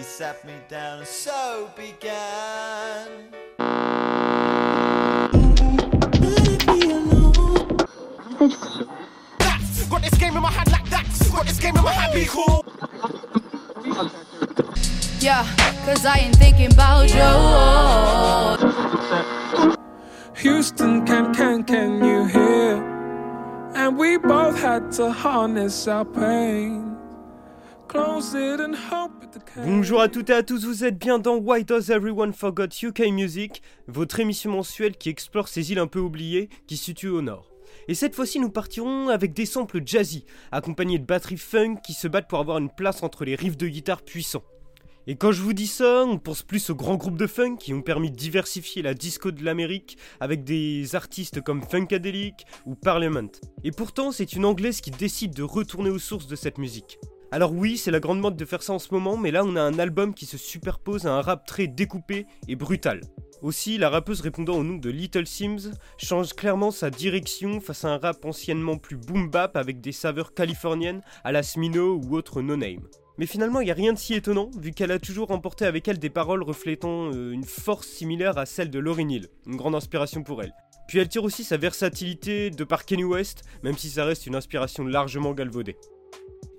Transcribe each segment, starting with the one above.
He sat me down and so began. Got this game in my hand like that. Got this game in my hand, be cool. Yeah, cause I ain't thinking about you. Houston, can, can, can you hear? And we both had to harness our pain. Close it and hope it came. Bonjour à toutes et à tous, vous êtes bien dans Why Does Everyone Forgot UK Music, votre émission mensuelle qui explore ces îles un peu oubliées qui se situent au nord. Et cette fois-ci, nous partirons avec des samples jazzy, accompagnés de batteries funk qui se battent pour avoir une place entre les riffs de guitare puissants. Et quand je vous dis ça, on pense plus aux grands groupes de funk qui ont permis de diversifier la disco de l'Amérique avec des artistes comme Funkadelic ou Parliament. Et pourtant, c'est une anglaise qui décide de retourner aux sources de cette musique. Alors oui, c'est la grande mode de faire ça en ce moment, mais là on a un album qui se superpose à un rap très découpé et brutal. Aussi, la rappeuse répondant au nom de Little Sims change clairement sa direction face à un rap anciennement plus boom bap avec des saveurs californiennes à la Smino ou autre no-name. Mais finalement, il n'y a rien de si étonnant, vu qu'elle a toujours emporté avec elle des paroles reflétant euh, une force similaire à celle de Lauryn Hill, une grande inspiration pour elle. Puis elle tire aussi sa versatilité de par Kenny West, même si ça reste une inspiration largement galvaudée.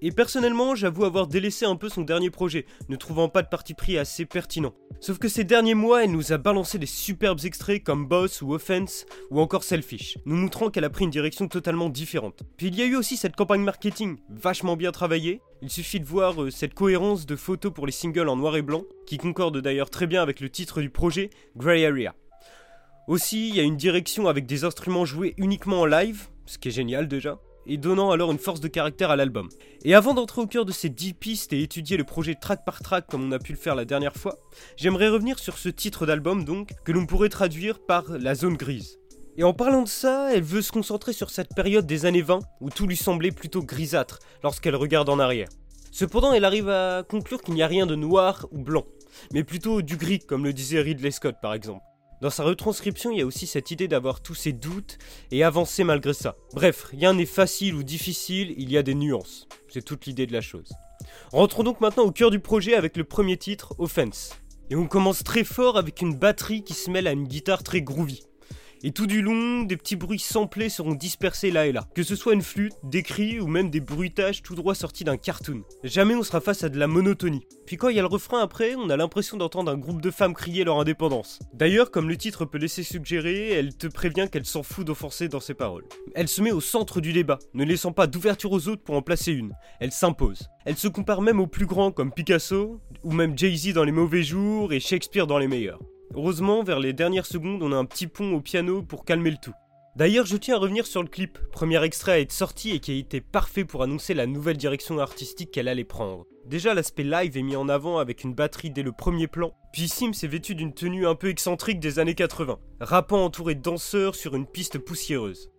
Et personnellement, j'avoue avoir délaissé un peu son dernier projet, ne trouvant pas de parti pris assez pertinent. Sauf que ces derniers mois, elle nous a balancé des superbes extraits comme Boss ou Offense ou encore Selfish, nous montrant qu'elle a pris une direction totalement différente. Puis il y a eu aussi cette campagne marketing vachement bien travaillée. Il suffit de voir euh, cette cohérence de photos pour les singles en noir et blanc, qui concorde d'ailleurs très bien avec le titre du projet, Grey Area. Aussi, il y a une direction avec des instruments joués uniquement en live, ce qui est génial déjà et donnant alors une force de caractère à l'album. Et avant d'entrer au cœur de ces 10 pistes et étudier le projet track par track comme on a pu le faire la dernière fois, j'aimerais revenir sur ce titre d'album donc, que l'on pourrait traduire par la zone grise. Et en parlant de ça, elle veut se concentrer sur cette période des années 20 où tout lui semblait plutôt grisâtre lorsqu'elle regarde en arrière. Cependant, elle arrive à conclure qu'il n'y a rien de noir ou blanc, mais plutôt du gris comme le disait Ridley Scott par exemple. Dans sa retranscription, il y a aussi cette idée d'avoir tous ses doutes et avancer malgré ça. Bref, rien n'est facile ou difficile, il y a des nuances. C'est toute l'idée de la chose. Rentrons donc maintenant au cœur du projet avec le premier titre, Offense. Et on commence très fort avec une batterie qui se mêle à une guitare très groovy. Et tout du long, des petits bruits samplés seront dispersés là et là. Que ce soit une flûte, des cris ou même des bruitages tout droit sortis d'un cartoon. Jamais on sera face à de la monotonie. Puis quand il y a le refrain après, on a l'impression d'entendre un groupe de femmes crier leur indépendance. D'ailleurs, comme le titre peut laisser suggérer, elle te prévient qu'elle s'en fout d'offenser dans ses paroles. Elle se met au centre du débat, ne laissant pas d'ouverture aux autres pour en placer une. Elle s'impose. Elle se compare même aux plus grands comme Picasso, ou même Jay-Z dans les mauvais jours et Shakespeare dans les meilleurs. Heureusement, vers les dernières secondes, on a un petit pont au piano pour calmer le tout. D'ailleurs, je tiens à revenir sur le clip, premier extrait à être sorti et qui a été parfait pour annoncer la nouvelle direction artistique qu'elle allait prendre. Déjà, l'aspect live est mis en avant avec une batterie dès le premier plan, puis Sims est vêtu d'une tenue un peu excentrique des années 80, rappant entouré de danseurs sur une piste poussiéreuse.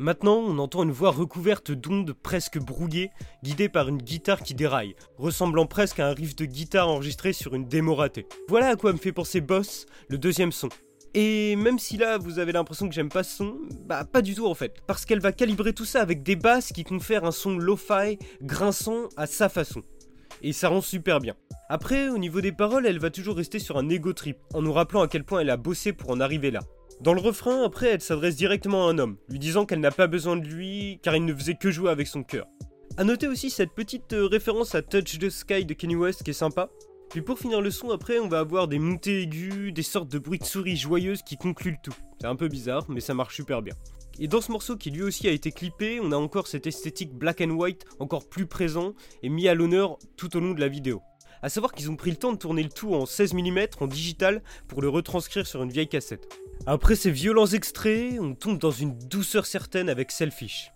Maintenant, on entend une voix recouverte d'ondes presque brouillées, guidée par une guitare qui déraille, ressemblant presque à un riff de guitare enregistré sur une démo ratée. Voilà à quoi me fait penser Boss, le deuxième son. Et même si là vous avez l'impression que j'aime pas ce son, bah pas du tout en fait, parce qu'elle va calibrer tout ça avec des basses qui confèrent un son lo-fi, grinçant à sa façon. Et ça rend super bien. Après, au niveau des paroles, elle va toujours rester sur un ego trip, en nous rappelant à quel point elle a bossé pour en arriver là. Dans le refrain, après, elle s'adresse directement à un homme, lui disant qu'elle n'a pas besoin de lui car il ne faisait que jouer avec son cœur. A noter aussi cette petite euh, référence à Touch the Sky de Kenny West qui est sympa. Puis pour finir le son, après, on va avoir des montées aiguës, des sortes de bruits de souris joyeuses qui concluent le tout. C'est un peu bizarre, mais ça marche super bien. Et dans ce morceau qui lui aussi a été clippé, on a encore cette esthétique black and white encore plus présent et mis à l'honneur tout au long de la vidéo. A savoir qu'ils ont pris le temps de tourner le tout en 16 mm en digital pour le retranscrire sur une vieille cassette. Après ces violents extraits, on tombe dans une douceur certaine avec Selfish.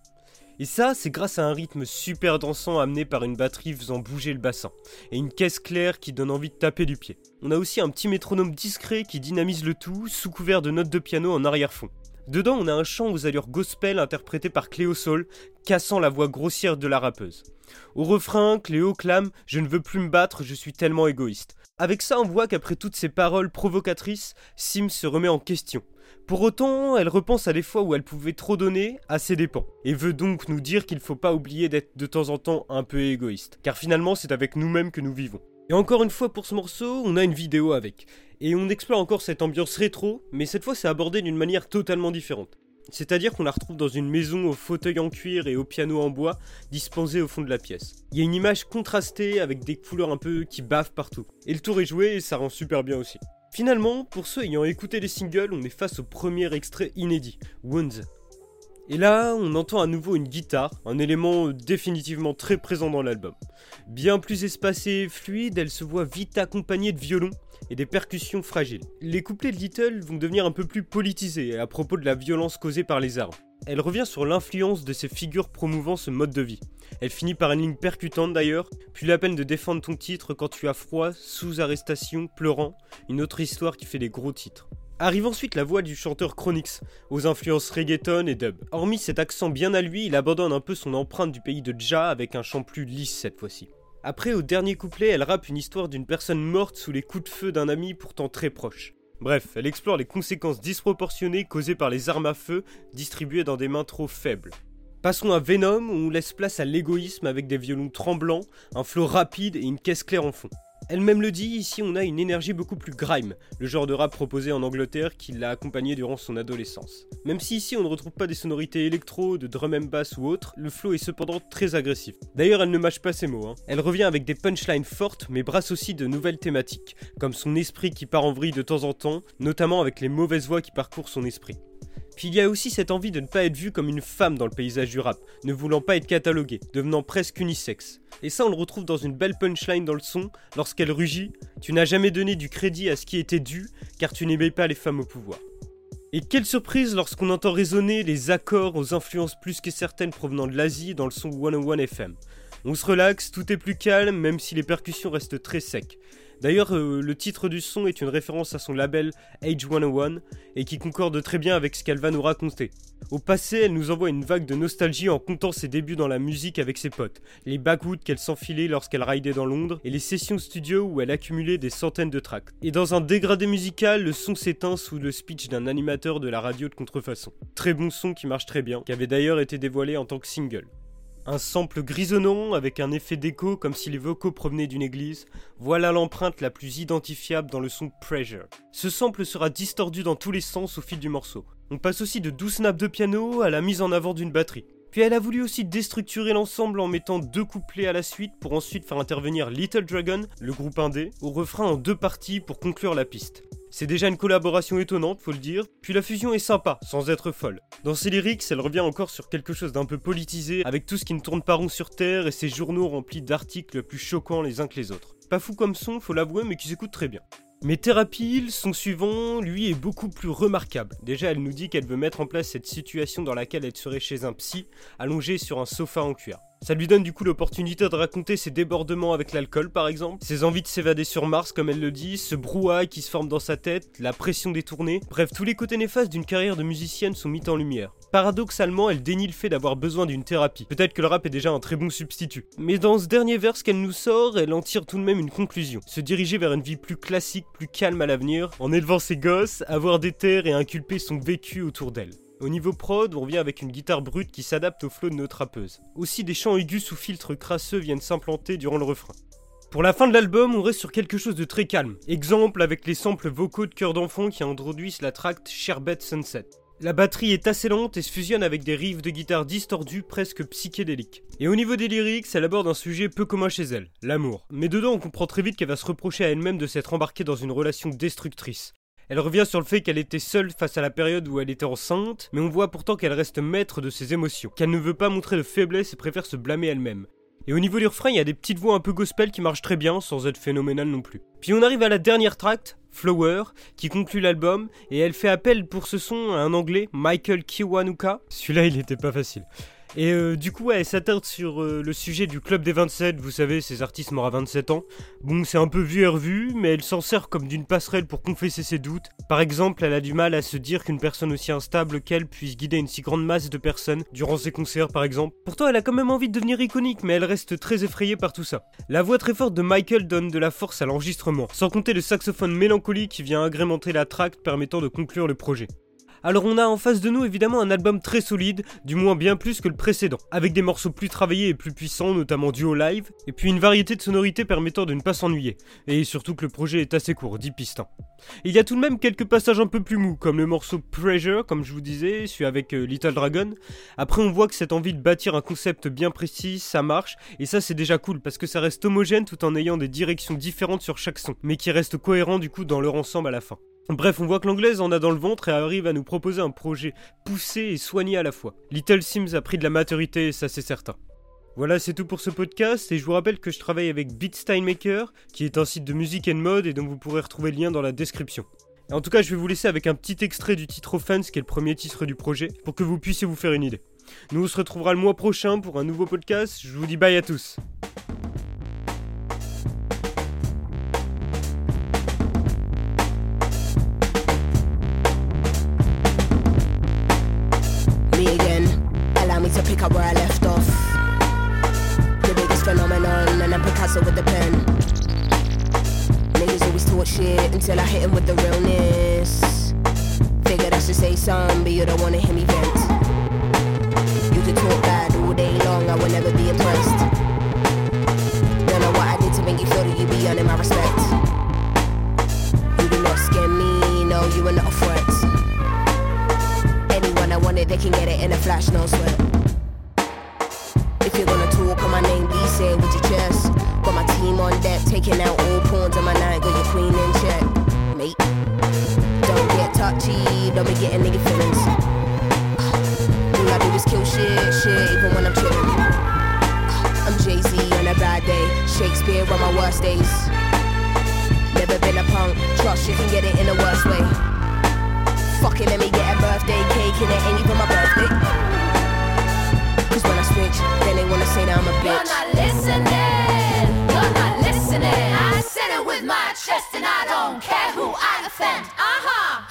Et ça, c'est grâce à un rythme super dansant amené par une batterie faisant bouger le bassin, et une caisse claire qui donne envie de taper du pied. On a aussi un petit métronome discret qui dynamise le tout, sous couvert de notes de piano en arrière-fond. Dedans, on a un chant aux allures gospel interprété par Cléo Soul, cassant la voix grossière de la rappeuse. Au refrain, Cléo clame Je ne veux plus me battre, je suis tellement égoïste. Avec ça, on voit qu'après toutes ces paroles provocatrices, Sim se remet en question. Pour autant, elle repense à des fois où elle pouvait trop donner à ses dépens, et veut donc nous dire qu'il faut pas oublier d'être de temps en temps un peu égoïste, car finalement c'est avec nous-mêmes que nous vivons. Et encore une fois pour ce morceau, on a une vidéo avec. Et on explore encore cette ambiance rétro, mais cette fois c'est abordé d'une manière totalement différente. C'est-à-dire qu'on la retrouve dans une maison au fauteuil en cuir et au piano en bois, disposé au fond de la pièce. Il y a une image contrastée avec des couleurs un peu qui bavent partout. Et le tour est joué et ça rend super bien aussi. Finalement, pour ceux ayant écouté les singles, on est face au premier extrait inédit, Wounds. Et là, on entend à nouveau une guitare, un élément définitivement très présent dans l'album. Bien plus espacée et fluide, elle se voit vite accompagnée de violons et des percussions fragiles. Les couplets de Little vont devenir un peu plus politisés à propos de la violence causée par les armes. Elle revient sur l'influence de ces figures promouvant ce mode de vie. Elle finit par une ligne percutante d'ailleurs, puis la peine de défendre ton titre quand tu as froid, sous arrestation, pleurant, une autre histoire qui fait des gros titres. Arrive ensuite la voix du chanteur Chronix, aux influences reggaeton et dub. Hormis cet accent bien à lui, il abandonne un peu son empreinte du pays de Ja avec un chant plus lisse cette fois-ci. Après, au dernier couplet, elle rappe une histoire d'une personne morte sous les coups de feu d'un ami pourtant très proche. Bref, elle explore les conséquences disproportionnées causées par les armes à feu distribuées dans des mains trop faibles. Passons à Venom où on laisse place à l'égoïsme avec des violons tremblants, un flow rapide et une caisse claire en fond. Elle-même le dit, ici on a une énergie beaucoup plus grime, le genre de rap proposé en Angleterre qui l'a accompagné durant son adolescence. Même si ici on ne retrouve pas des sonorités électro, de drum and bass ou autre, le flow est cependant très agressif. D'ailleurs elle ne mâche pas ses mots, hein. elle revient avec des punchlines fortes mais brasse aussi de nouvelles thématiques, comme son esprit qui part en vrille de temps en temps, notamment avec les mauvaises voix qui parcourent son esprit. Puis il y a aussi cette envie de ne pas être vue comme une femme dans le paysage du rap, ne voulant pas être cataloguée, devenant presque unisexe. Et ça on le retrouve dans une belle punchline dans le son, lorsqu'elle rugit Tu n'as jamais donné du crédit à ce qui était dû, car tu n'aimais pas les femmes au pouvoir. Et quelle surprise lorsqu'on entend résonner les accords aux influences plus que certaines provenant de l'Asie dans le son 101 FM. On se relaxe, tout est plus calme, même si les percussions restent très secs. D'ailleurs, euh, le titre du son est une référence à son label Age 101 et qui concorde très bien avec ce qu'elle va nous raconter. Au passé, elle nous envoie une vague de nostalgie en comptant ses débuts dans la musique avec ses potes, les backwoods qu'elle s'enfilait lorsqu'elle raidait dans Londres et les sessions studio où elle accumulait des centaines de tracks. Et dans un dégradé musical, le son s'éteint sous le speech d'un animateur de la radio de contrefaçon. Très bon son qui marche très bien, qui avait d'ailleurs été dévoilé en tant que single. Un sample grisonnant avec un effet d'écho comme si les vocaux provenaient d'une église, voilà l'empreinte la plus identifiable dans le son Pressure. Ce sample sera distordu dans tous les sens au fil du morceau. On passe aussi de 12 snaps de piano à la mise en avant d'une batterie. Puis elle a voulu aussi déstructurer l'ensemble en mettant deux couplets à la suite pour ensuite faire intervenir Little Dragon, le groupe indé, au refrain en deux parties pour conclure la piste. C'est déjà une collaboration étonnante, faut le dire, puis la fusion est sympa, sans être folle. Dans ses lyrics, elle revient encore sur quelque chose d'un peu politisé, avec tout ce qui ne tourne pas rond sur Terre et ses journaux remplis d'articles plus choquants les uns que les autres. Pas fou comme son, faut l'avouer, mais qui s'écoute très bien. Mais Thérapie, son suivant, lui, est beaucoup plus remarquable. Déjà, elle nous dit qu'elle veut mettre en place cette situation dans laquelle elle serait chez un psy, allongée sur un sofa en cuir. Ça lui donne du coup l'opportunité de raconter ses débordements avec l'alcool par exemple, ses envies de s'évader sur Mars comme elle le dit, ce brouhaha qui se forme dans sa tête, la pression des tournées, bref tous les côtés néfastes d'une carrière de musicienne sont mis en lumière. Paradoxalement, elle dénie le fait d'avoir besoin d'une thérapie. Peut-être que le rap est déjà un très bon substitut. Mais dans ce dernier verse qu'elle nous sort, elle en tire tout de même une conclusion. Se diriger vers une vie plus classique, plus calme à l'avenir, en élevant ses gosses, avoir des terres et inculper son vécu autour d'elle. Au niveau prod, on revient avec une guitare brute qui s'adapte au flow de notre rappeuse. Aussi des chants aigus sous filtre crasseux viennent s'implanter durant le refrain. Pour la fin de l'album, on reste sur quelque chose de très calme. Exemple avec les samples vocaux de cœur d'enfant qui introduisent la tract Sherbet Sunset. La batterie est assez lente et se fusionne avec des riffs de guitare distordus presque psychédéliques. Et au niveau des lyrics, elle aborde un sujet peu commun chez elle, l'amour. Mais dedans, on comprend très vite qu'elle va se reprocher à elle-même de s'être embarquée dans une relation destructrice. Elle revient sur le fait qu'elle était seule face à la période où elle était enceinte, mais on voit pourtant qu'elle reste maître de ses émotions, qu'elle ne veut pas montrer de faiblesse et préfère se blâmer elle-même. Et au niveau du refrain, il y a des petites voix un peu gospel qui marchent très bien, sans être phénoménales non plus. Puis on arrive à la dernière tract, Flower, qui conclut l'album, et elle fait appel pour ce son à un anglais, Michael Kiwanuka. Celui-là, il était pas facile. Et euh, du coup, elle s'attarde sur euh, le sujet du club des 27, vous savez, ces artistes morts à 27 ans. Bon, c'est un peu vu et revu, mais elle s'en sert comme d'une passerelle pour confesser ses doutes. Par exemple, elle a du mal à se dire qu'une personne aussi instable qu'elle puisse guider une si grande masse de personnes, durant ses concerts par exemple. Pourtant, elle a quand même envie de devenir iconique, mais elle reste très effrayée par tout ça. La voix très forte de Michael donne de la force à l'enregistrement, sans compter le saxophone mélancolique qui vient agrémenter la tract permettant de conclure le projet. Alors on a en face de nous évidemment un album très solide, du moins bien plus que le précédent, avec des morceaux plus travaillés et plus puissants, notamment duo live, et puis une variété de sonorités permettant de ne pas s'ennuyer, et surtout que le projet est assez court, 10 pistons. Il y a tout de même quelques passages un peu plus mous, comme le morceau Pressure, comme je vous disais, celui avec euh, Little Dragon. Après on voit que cette envie de bâtir un concept bien précis, ça marche, et ça c'est déjà cool, parce que ça reste homogène tout en ayant des directions différentes sur chaque son, mais qui reste cohérent du coup dans leur ensemble à la fin. Bref, on voit que l'anglaise en a dans le ventre et arrive à nous proposer un projet poussé et soigné à la fois. Little Sims a pris de la maturité, ça c'est certain. Voilà, c'est tout pour ce podcast et je vous rappelle que je travaille avec Beatsteinmaker, qui est un site de musique et de mode et dont vous pourrez retrouver le lien dans la description. en tout cas, je vais vous laisser avec un petit extrait du titre Offense, qui est le premier titre du projet, pour que vous puissiez vous faire une idée. Nous on se retrouvera le mois prochain pour un nouveau podcast. Je vous dis bye à tous. Never be impressed. Don't know what I did to make you feel that you be earning my respect. You do not scare me, no, you are not a threat. Anyone I want it, they can get it in a flash, no sweat. If you're gonna talk on my name, please say with your chest. Got my team on deck, taking out all pawns on my night, got your queen in check, mate. Don't get touchy, don't be getting nigga feelings. All I do is kill shit, shit, even when I'm chilling. I'm Jay Z on a bad day, Shakespeare on my worst days. Never been a punk, trust you can get it in the worst way. Fucking let me get a birthday cake and it ain't even my birthday. Cause when I switch, then they wanna say that I'm a bitch. You're not listening. You're not listening. I said it with my chest, and I don't care who I offend. Uh huh.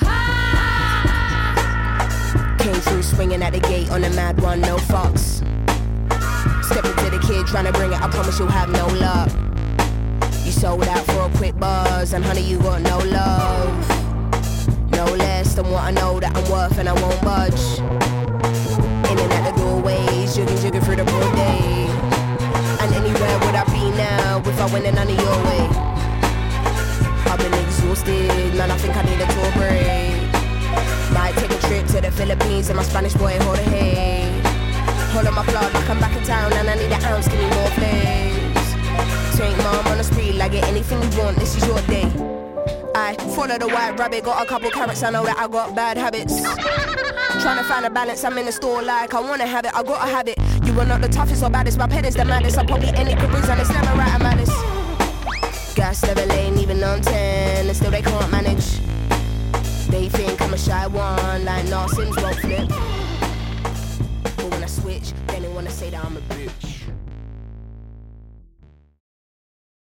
Came through swinging at the gate on a mad one, no fucks. The kid trying to bring it, I promise you'll have no luck. You sold out for a quick buzz, and honey, you got no love. No less than what I know that I'm worth, and I won't budge. In and out the doorways, jigging, jigging through the broad day. And anywhere would I be now if I went in none of your way? I've been exhausted, man, I think I need a tour break. Might take a trip to the Philippines and my Spanish boy hold a. Hold on my plug like I'm back in town and I need an ounce, give me more flames. Take mom on the street, like get anything you want, this is your day. I follow the white rabbit, got a couple carrots, I know that I got bad habits. Trying to find a balance, I'm in the store like I wanna have it, I gotta have it. You are not the toughest or baddest, my pet is the maddest. I probably any careers and it's never right, I'm malice. Gas never lane, even on 10, and still they can't manage. They think I'm a shy one, like Narcissist won't flip. Wanna say that I'm a bitch.